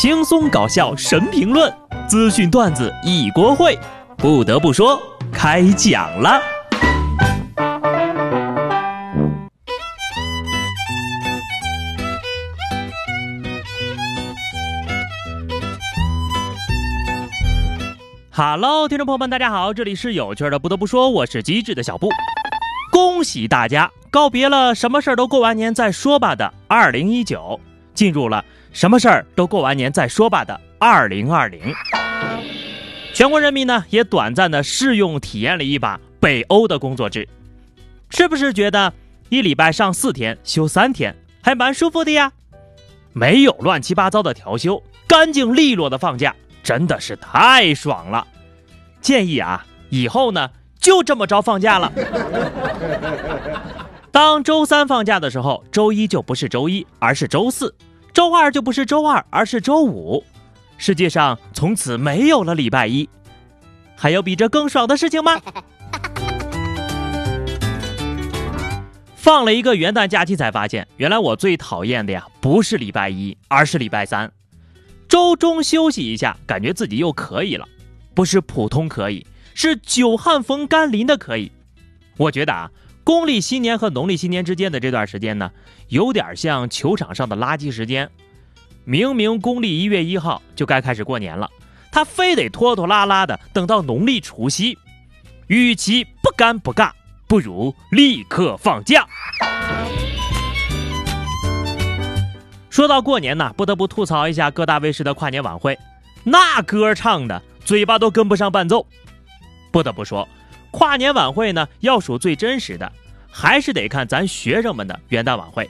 轻松搞笑神评论，资讯段子一锅烩。不得不说，开讲了。Hello，听众朋友们，大家好，这里是有趣的。不得不说，我是机智的小布。恭喜大家告别了什么事儿都过完年再说吧的二零一九，进入了什么事儿都过完年再说吧的二零二零。全国人民呢也短暂的试用体验了一把北欧的工作制，是不是觉得一礼拜上四天休三天还蛮舒服的呀？没有乱七八糟的调休，干净利落的放假，真的是太爽了。建议啊，以后呢。就这么着放假了。当周三放假的时候，周一就不是周一，而是周四；周二就不是周二，而是周五。世界上从此没有了礼拜一。还有比这更爽的事情吗？放了一个元旦假期才发现，原来我最讨厌的呀，不是礼拜一，而是礼拜三。周中休息一下，感觉自己又可以了，不是普通可以。是久旱逢甘霖的可以，我觉得啊，公历新年和农历新年之间的这段时间呢，有点像球场上的垃圾时间。明明公历一月一号就该开始过年了，他非得拖拖拉拉的等到农历除夕。与其不干不尬，不如立刻放假。说到过年呢，不得不吐槽一下各大卫视的跨年晚会，那歌唱的嘴巴都跟不上伴奏。不得不说，跨年晚会呢，要数最真实的，还是得看咱学生们的元旦晚会。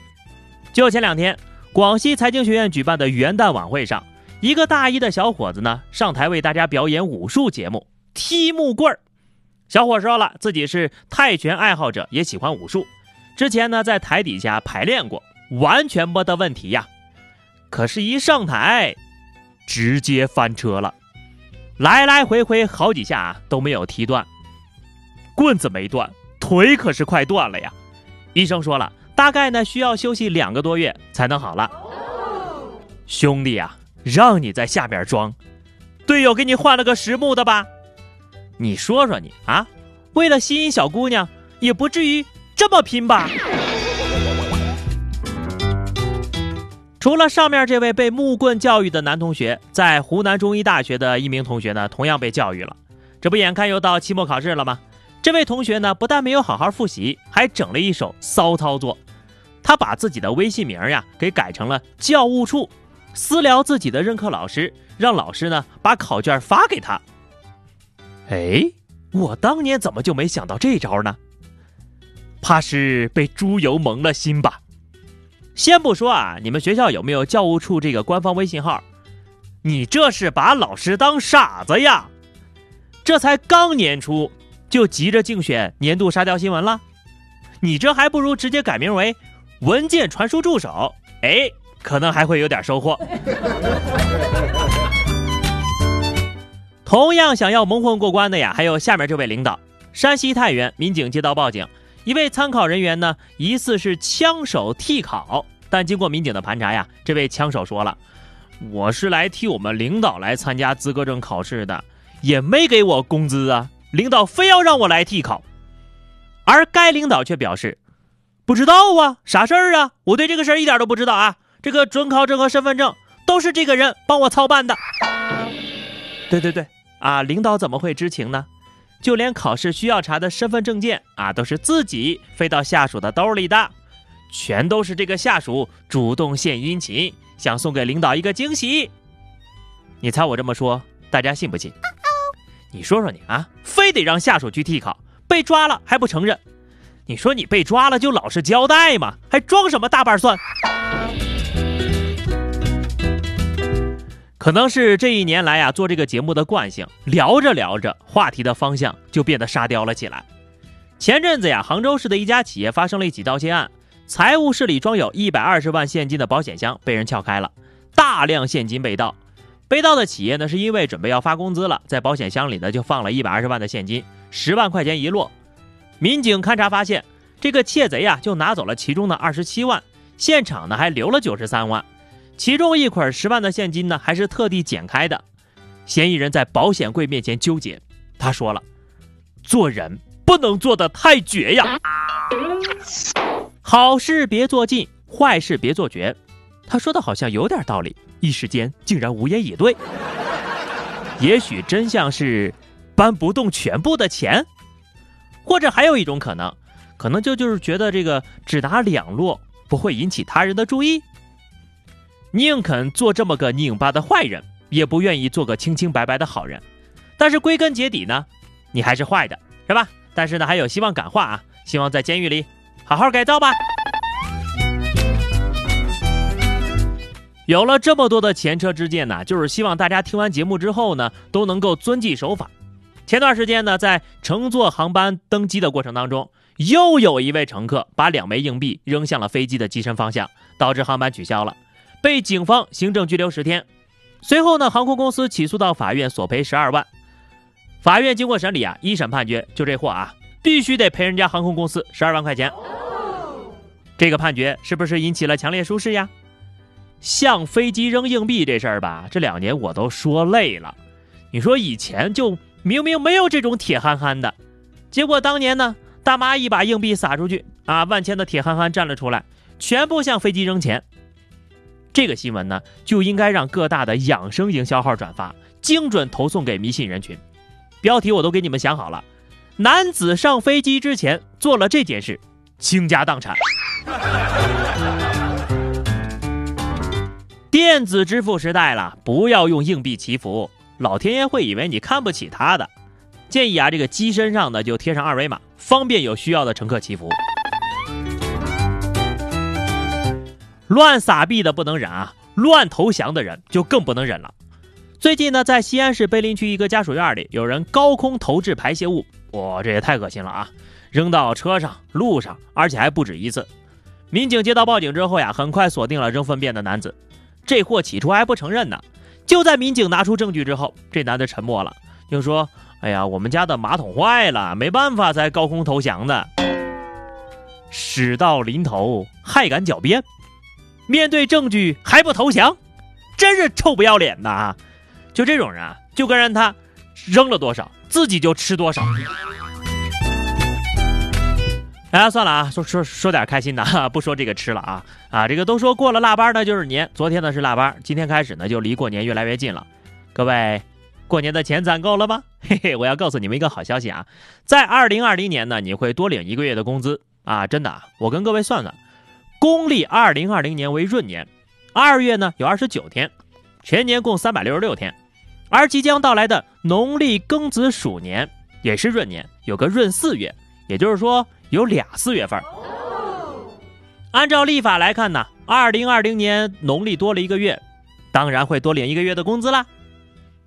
就前两天，广西财经学院举办的元旦晚会上，一个大一的小伙子呢，上台为大家表演武术节目——踢木棍儿。小伙说了，自己是泰拳爱好者，也喜欢武术，之前呢在台底下排练过，完全没得问题呀。可是，一上台，直接翻车了。来来回回好几下都没有踢断，棍子没断，腿可是快断了呀！医生说了，大概呢需要休息两个多月才能好了。兄弟呀，让你在下面装，队友给你换了个实木的吧？你说说你啊，为了吸引小姑娘，也不至于这么拼吧？除了上面这位被木棍教育的男同学，在湖南中医大学的一名同学呢，同样被教育了。这不眼看又到期末考试了吗？这位同学呢，不但没有好好复习，还整了一手骚操作。他把自己的微信名呀给改成了教务处，私聊自己的任课老师，让老师呢把考卷发给他。哎，我当年怎么就没想到这招呢？怕是被猪油蒙了心吧？先不说啊，你们学校有没有教务处这个官方微信号？你这是把老师当傻子呀？这才刚年初就急着竞选年度沙雕新闻了？你这还不如直接改名为文件传输助手，哎，可能还会有点收获。同样想要蒙混过关的呀，还有下面这位领导：山西太原民警接到报警。一位参考人员呢，疑似是枪手替考，但经过民警的盘查呀，这位枪手说了：“我是来替我们领导来参加资格证考试的，也没给我工资啊，领导非要让我来替考。”而该领导却表示：“不知道啊，啥事儿啊？我对这个事儿一点都不知道啊，这个准考证和身份证都是这个人帮我操办的。”对对对，啊，领导怎么会知情呢？就连考试需要查的身份证件啊，都是自己飞到下属的兜里的，全都是这个下属主动献殷勤，想送给领导一个惊喜。你猜我这么说，大家信不信？你说说你啊，非得让下属去替考，被抓了还不承认？你说你被抓了就老实交代嘛，还装什么大瓣蒜？可能是这一年来呀，做这个节目的惯性，聊着聊着，话题的方向就变得沙雕了起来。前阵子呀，杭州市的一家企业发生了一起盗窃案，财务室里装有一百二十万现金的保险箱被人撬开了，大量现金被盗。被盗的企业呢，是因为准备要发工资了，在保险箱里呢就放了一百二十万的现金，十万块钱一落。民警勘查发现，这个窃贼啊就拿走了其中的二十七万，现场呢还留了九十三万。其中一捆十万的现金呢，还是特地剪开的。嫌疑人在保险柜面前纠结，他说了：“做人不能做的太绝呀，好事别做尽，坏事别做绝。”他说的好像有点道理，一时间竟然无言以对。也许真相是搬不动全部的钱，或者还有一种可能，可能就就是觉得这个只拿两摞不会引起他人的注意。宁肯做这么个拧巴的坏人，也不愿意做个清清白白的好人。但是归根结底呢，你还是坏的，是吧？但是呢，还有希望感化啊，希望在监狱里好好改造吧。有了这么多的前车之鉴呢，就是希望大家听完节目之后呢，都能够遵纪守法。前段时间呢，在乘坐航班登机的过程当中，又有一位乘客把两枚硬币扔向了飞机的机身方向，导致航班取消了。被警方行政拘留十天，随后呢，航空公司起诉到法院索赔十二万。法院经过审理啊，一审判决就这货啊，必须得赔人家航空公司十二万块钱。这个判决是不是引起了强烈舒适呀？向飞机扔硬币这事儿吧，这两年我都说累了。你说以前就明明没有这种铁憨憨的，结果当年呢，大妈一把硬币撒出去啊，万千的铁憨憨站了出来，全部向飞机扔钱。这个新闻呢，就应该让各大的养生营销号转发，精准投送给迷信人群。标题我都给你们想好了：男子上飞机之前做了这件事，倾家荡产。电子支付时代了，不要用硬币祈福，老天爷会以为你看不起他的。建议啊，这个机身上呢就贴上二维码，方便有需要的乘客祈福。乱撒币的不能忍啊，乱投降的人就更不能忍了。最近呢，在西安市碑林区一个家属院里，有人高空投掷排泄物，哇，这也太恶心了啊！扔到车上、路上，而且还不止一次。民警接到报警之后呀，很快锁定了扔粪便的男子。这货起初还不承认呢，就在民警拿出证据之后，这男的沉默了，就说：“哎呀，我们家的马桶坏了，没办法才高空投降的。”事到临头还敢狡辩？面对证据还不投降，真是臭不要脸呐！就这种人啊，就该让他扔了多少，自己就吃多少。哎，算了啊，说说说点开心的，不说这个吃了啊啊！这个都说过了腊八呢就是年，昨天呢是腊八，今天开始呢就离过年越来越近了。各位，过年的钱攒够了吗？嘿嘿，我要告诉你们一个好消息啊，在二零二零年呢，你会多领一个月的工资啊！真的，我跟各位算算。公历二零二零年为闰年，二月呢有二十九天，全年共三百六十六天，而即将到来的农历庚子鼠年也是闰年，有个闰四月，也就是说有俩四月份。按照历法来看呢，二零二零年农历多了一个月，当然会多领一个月的工资啦。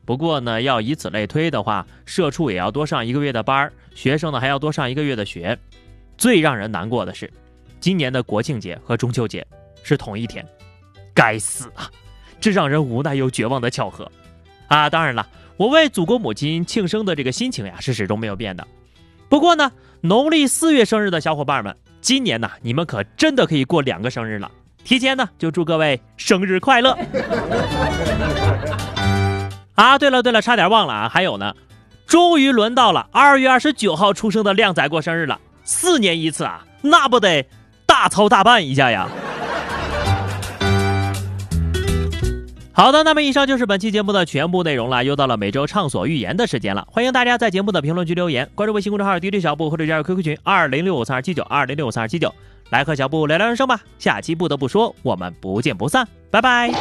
不过呢，要以此类推的话，社畜也要多上一个月的班儿学生呢还要多上一个月的学。最让人难过的是。今年的国庆节和中秋节是同一天，该死啊！这让人无奈又绝望的巧合啊！当然了，我为祖国母亲庆生的这个心情呀是始终没有变的。不过呢，农历四月生日的小伙伴们，今年呢你们可真的可以过两个生日了。提前呢就祝各位生日快乐！啊，对了对了，差点忘了啊，还有呢，终于轮到了二月二十九号出生的靓仔过生日了，四年一次啊，那不得？大操大办一下呀！好的，那么以上就是本期节目的全部内容了。又到了每周畅所欲言的时间了，欢迎大家在节目的评论区留言，关注微信公众号 DJ 小布或者加入 QQ 群二零六五三二七九二零六五三二七九，来和小布聊聊人生吧。下期不得不说，我们不见不散，拜拜。